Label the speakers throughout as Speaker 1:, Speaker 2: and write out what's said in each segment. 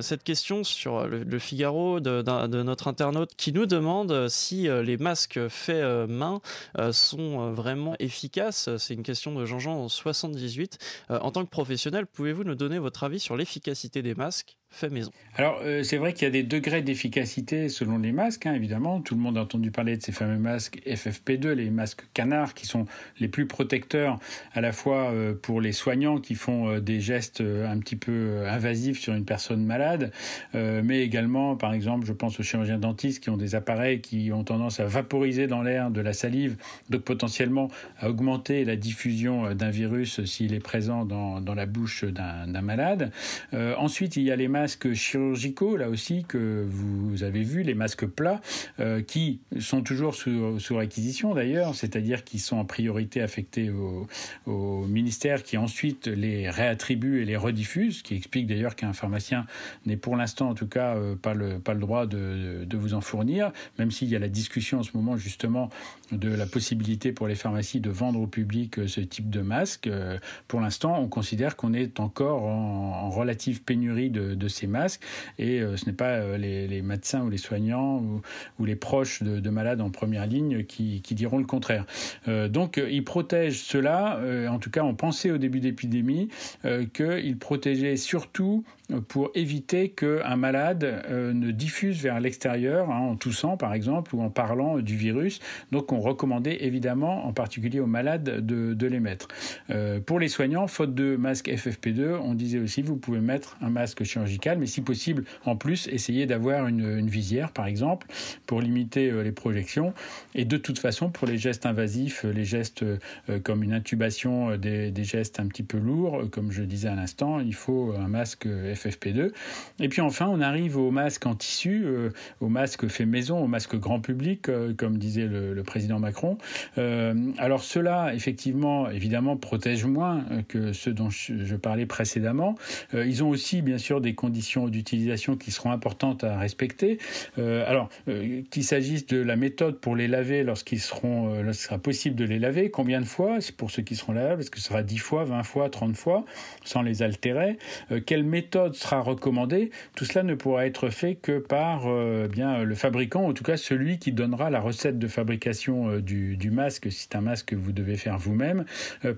Speaker 1: Cette question sur le, Figaro de, notre internaute qui nous demande si euh, les masques faits euh, main euh, sont vraiment efficaces. C'est une question de Jean-Jean 78. En tant que professionnel, pouvez-vous nous donner votre avis sur l'efficacité des masques fait maison?
Speaker 2: Alors, euh, c'est vrai qu'il y a des degrés d'efficacité selon les masques, hein, évidemment. Tout le monde a entendu parler de ces fameux masques FFP2, les masques canards, qui sont les plus protecteurs à la fois euh, pour les soignants qui font euh, des gestes un petit peu invasifs sur une personne malade, mais également, par exemple, je pense aux chirurgiens dentistes qui ont des appareils qui ont tendance à vaporiser dans l'air de la salive, donc potentiellement à augmenter la diffusion d'un virus s'il est présent dans, dans la bouche d'un malade. ensuite, il y a les masques chirurgicaux, là aussi, que vous avez vu, les masques plats, euh, qui sont toujours sous, sous réquisition d'ailleurs, c'est-à-dire qui sont en priorité affectés au, au, ministère qui ensuite les réattribue et les rediffuse, ce qui explique d'ailleurs qu'un pharmacien n'est pour l'instant en tout cas euh, pas, le, pas le droit de, de vous en fournir, même s'il y a la discussion en ce moment justement de la possibilité pour les pharmacies de vendre au public euh, ce type de masque. Pour l'instant, on considère qu'on est encore en, relative pénurie de, de ces masques. Et euh, ce n'est pas euh, les, médecins ou les soignants ou, les proches de, malades en première ligne qui, diront le contraire. Euh, donc, ils protègent cela. en tout cas, on pensait au début d'épidémie qu'ils protégeaient surtout pour éviter qu'un malade ne diffuse vers l'extérieur, hein, en toussant par exemple, ou en parlant du virus. Donc on recommandait évidemment, en particulier aux malades, de, les mettre. pour les soignants, faute de masque FFP2, on disait aussi vous pouvez mettre un masque chirurgical, mais si possible, en plus, essayer d'avoir une, visière, par exemple, pour limiter euh, les projections. Et de toute façon, pour les gestes invasifs, euh, les gestes euh, comme une intubation, des, gestes un petit peu lourds, comme je disais à l'instant, il faut un masque FFP2. Et puis enfin, on arrive au masque en tissu, au masque fait maison, au masque grand public, comme disait le, président Macron. alors cela, effectivement, évidemment, protège moins que ceux dont je parlais précédemment. ils ont aussi, bien sûr, des conditions d'utilisation qui seront importantes à respecter. Euh, alors, euh, qu'il s'agisse de la méthode pour les laver lorsqu'ils seront, euh, lorsqu'il sera possible de les laver, combien de fois, c'est pour ceux qui seront lavables, est-ce que ce sera 10 fois, 20 fois, 30 fois, sans les altérer Quelle méthode sera recommandée? Tout cela ne pourra être fait que par bien le fabricant, en tout cas celui qui donnera la recette de fabrication du, du masque, si c'est un masque que vous devez faire vous-même,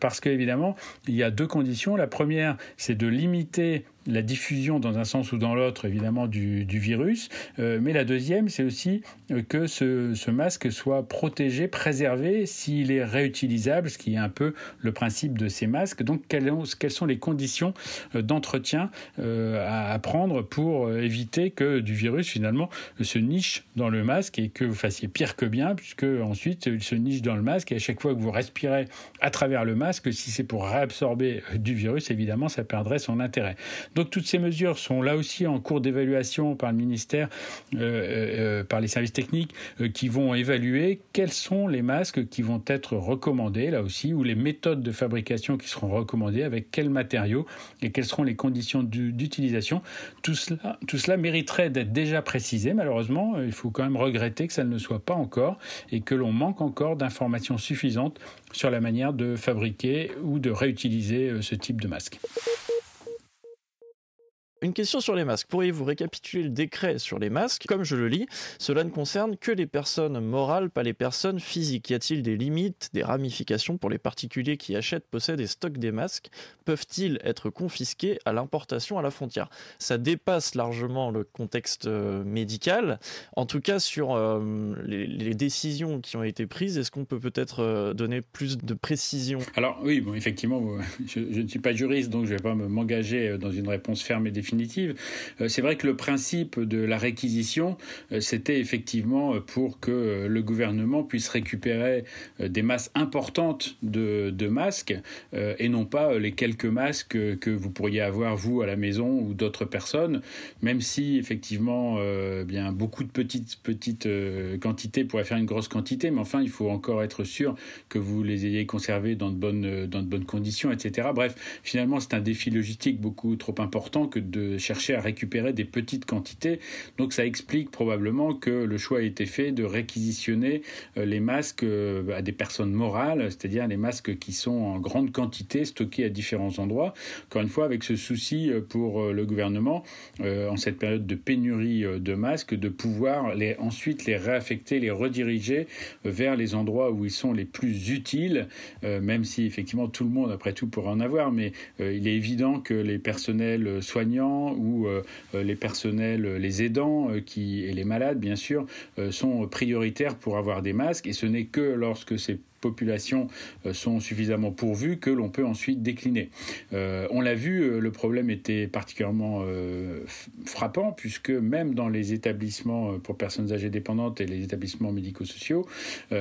Speaker 2: parce qu'évidemment, il y a deux conditions. La première, c'est de limiter la diffusion dans un sens ou dans l'autre, évidemment, du, virus. Euh, mais la deuxième, c'est aussi euh, que ce, masque soit protégé, préservé, s'il est réutilisable, ce qui est un peu le principe de ces masques. Donc, quelles, sont les conditions euh, d'entretien à, prendre pour éviter que du virus, finalement, se niche dans le masque et que vous fassiez pire que bien, puisque ensuite, il se niche dans le masque et à chaque fois que vous respirez à travers le masque, si c'est pour réabsorber du virus, évidemment, ça perdrait son intérêt. Donc toutes ces mesures sont là aussi en cours d'évaluation par le ministère, euh, euh, par les services techniques, euh, qui vont évaluer quels sont les masques qui vont être recommandés, là aussi, ou les méthodes de fabrication qui seront recommandées, avec quels matériaux et quelles seront les conditions d'utilisation. Tout cela, tout cela mériterait d'être déjà précisé. Malheureusement, il faut quand même regretter que ça ne soit pas encore et que l'on manque encore d'informations suffisantes sur la manière de fabriquer ou de réutiliser ce type de masque.
Speaker 1: Une question sur les masques. Pourriez-vous récapituler le décret sur les masques? Comme je le lis, cela ne concerne que les personnes morales, pas les personnes physiques. Y a-t-il des limites, des ramifications pour les particuliers qui achètent, possèdent et stockent des masques? Peuvent-ils être confisqués à l'importation à la frontière? Ça dépasse largement le contexte euh, médical. En tout cas, sur euh, les, décisions qui ont été prises, est-ce qu'on peut peut-être euh, donner plus de précision?
Speaker 2: Alors oui, effectivement, je, je, ne suis pas juriste, donc je ne vais pas m'engager dans une réponse ferme et définitive définitive. C'est vrai que le principe de la réquisition, c'était effectivement pour que le gouvernement puisse récupérer des masses importantes de, de masques et non pas les quelques masques que vous pourriez avoir vous à la maison ou d'autres personnes, même si effectivement bien beaucoup de petites petites quantités pourraient faire une grosse quantité, mais enfin il faut encore être sûr que vous les ayez conservés dans de bonnes, dans de bonnes conditions, etc. Bref, finalement, c'est un défi logistique beaucoup trop important que de chercher à récupérer des petites quantités. Donc ça explique probablement que le choix a été fait de réquisitionner euh, les masques euh, à des personnes morales, c'est-à-dire les masques qui sont en grande quantité stockés à différents endroits. Encore une fois, avec ce souci euh, pour le gouvernement, en cette période de pénurie de masques, de pouvoir ensuite les réaffecter, les rediriger vers les endroits où ils sont les plus utiles, même si effectivement tout le monde, après tout, pourrait en avoir, mais il est évident que les personnels soignants ou euh, les personnels, les aidants qui, et les malades, bien sûr, sont prioritaires pour avoir des masques, et ce n'est que lorsque c'est populations euh, sont suffisamment pourvues que l'on peut ensuite décliner. Euh, on l'a vu, euh, le problème était particulièrement frappant puisque même dans les établissements pour personnes âgées dépendantes et les établissements médico-sociaux,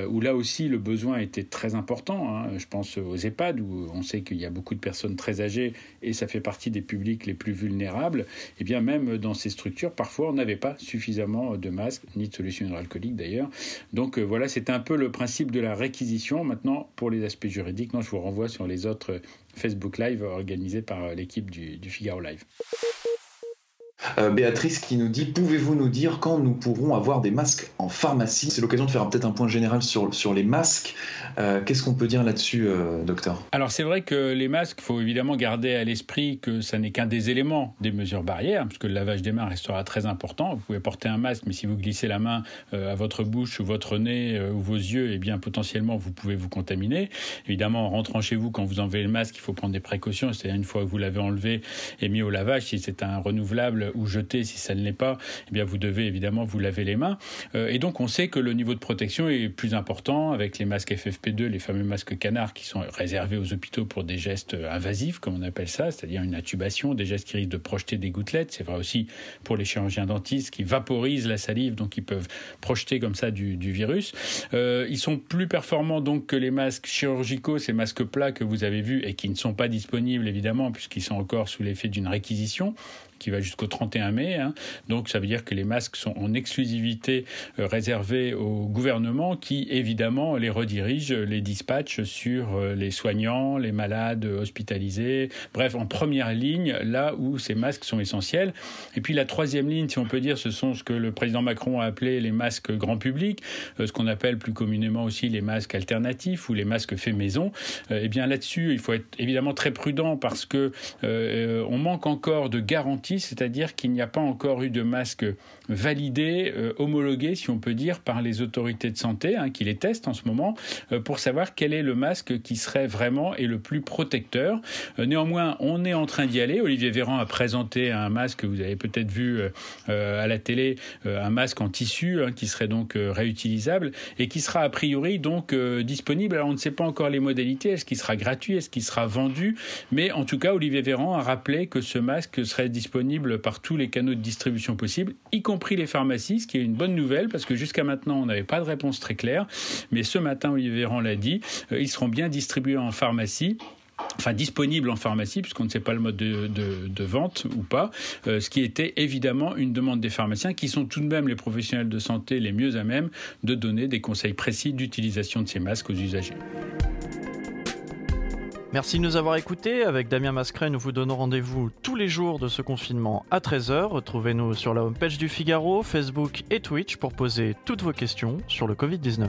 Speaker 2: où là aussi le besoin était très important, hein, je pense aux EHPAD où on sait qu'il y a beaucoup de personnes très âgées et ça fait partie des publics les plus vulnérables, et eh bien même dans ces structures, parfois on n'avait pas suffisamment de masques, ni de solutions hydroalcooliques d'ailleurs. Donc voilà, c'est un peu le principe de la réquisition Maintenant, pour les aspects juridiques, je vous renvoie sur les autres Facebook Live organisés par l'équipe du, du Figaro Live.
Speaker 3: Euh, Béatrice qui nous dit Pouvez-vous nous dire quand nous pourrons avoir des masques en pharmacie? C'est l'occasion de faire peut-être un point général sur, sur les masques. Euh, qu'est-ce qu'on peut dire là-dessus, euh, docteur?
Speaker 2: Alors, c'est vrai que les masques, il faut évidemment garder à l'esprit que ça n'est qu'un des éléments des mesures barrières, puisque le lavage des mains restera très important. Vous pouvez porter un masque, mais si vous glissez la main à votre bouche ou votre nez ou vos yeux, eh bien, potentiellement, vous pouvez vous contaminer. Évidemment, en rentrant chez vous, quand vous enlevez le masque, il faut prendre des précautions. C'est-à-dire, une fois que vous l'avez enlevé et mis au lavage, si c'est un renouvelable ou jeter si ça ne l'est pas, eh bien vous devez évidemment vous laver les mains. Euh, et donc on sait que le niveau de protection est plus important avec les masques FFP2, les fameux masques canards qui sont réservés aux hôpitaux pour des gestes invasifs, comme on appelle ça, c'est-à-dire une intubation, des gestes qui risquent de projeter des gouttelettes. C'est vrai aussi pour les chirurgiens dentistes qui vaporisent la salive, donc ils peuvent projeter comme ça du, virus. Euh, ils sont plus performants donc que les masques chirurgicaux, ces masques plats que vous avez vus et qui ne sont pas disponibles évidemment puisqu'ils sont encore sous l'effet d'une réquisition qui va jusqu'au 31 mai. Hein. Donc ça veut dire que les masques sont en exclusivité euh, réservés au gouvernement qui évidemment les redirige, les dispatche sur euh, les soignants, les malades hospitalisés, bref en première ligne là où ces masques sont essentiels. Et puis la troisième ligne, si on peut dire, ce sont ce que le président Macron a appelé les masques grand public, euh, ce qu'on appelle plus communément aussi les masques alternatifs ou les masques faits maison. Eh bien là-dessus, il faut être évidemment très prudent parce que on manque encore de garanties c'est-à-dire qu'il n'y a pas encore eu de masque validé, euh, homologué, si on peut dire, par les autorités de santé, hein, qui les testent en ce moment, euh, pour savoir quel est le masque qui serait vraiment et le plus protecteur. Euh, néanmoins, on est en train d'y aller. Olivier Véran a présenté un masque, vous avez peut-être vu à la télé, un masque en tissu hein, qui serait donc réutilisable et qui sera a priori donc disponible. Alors on ne sait pas encore les modalités, est-ce qu'il sera gratuit, est-ce qu'il sera vendu, mais en tout cas, Olivier Véran a rappelé que ce masque serait disponible par tous les canaux de distribution possibles, y compris les pharmacies, ce qui est une bonne nouvelle parce que jusqu'à maintenant on n'avait pas de réponse très claire. Mais ce matin, Olivier Véran l'a dit, euh, ils seront bien distribués en pharmacie enfin disponibles en pharmacie, puisqu'on ne sait pas le mode de, vente ou pas, euh, ce qui était évidemment une demande des pharmaciens, qui sont tout de même les professionnels de santé les mieux à même de donner des conseils précis d'utilisation de ces masques aux usagers.
Speaker 1: Merci de nous avoir écoutés. Avec Damien Mascret, nous vous donnons rendez-vous tous les jours de ce confinement à 13h. Retrouvez-nous sur la homepage du Figaro, Facebook et Twitch pour poser toutes vos questions sur le Covid-19.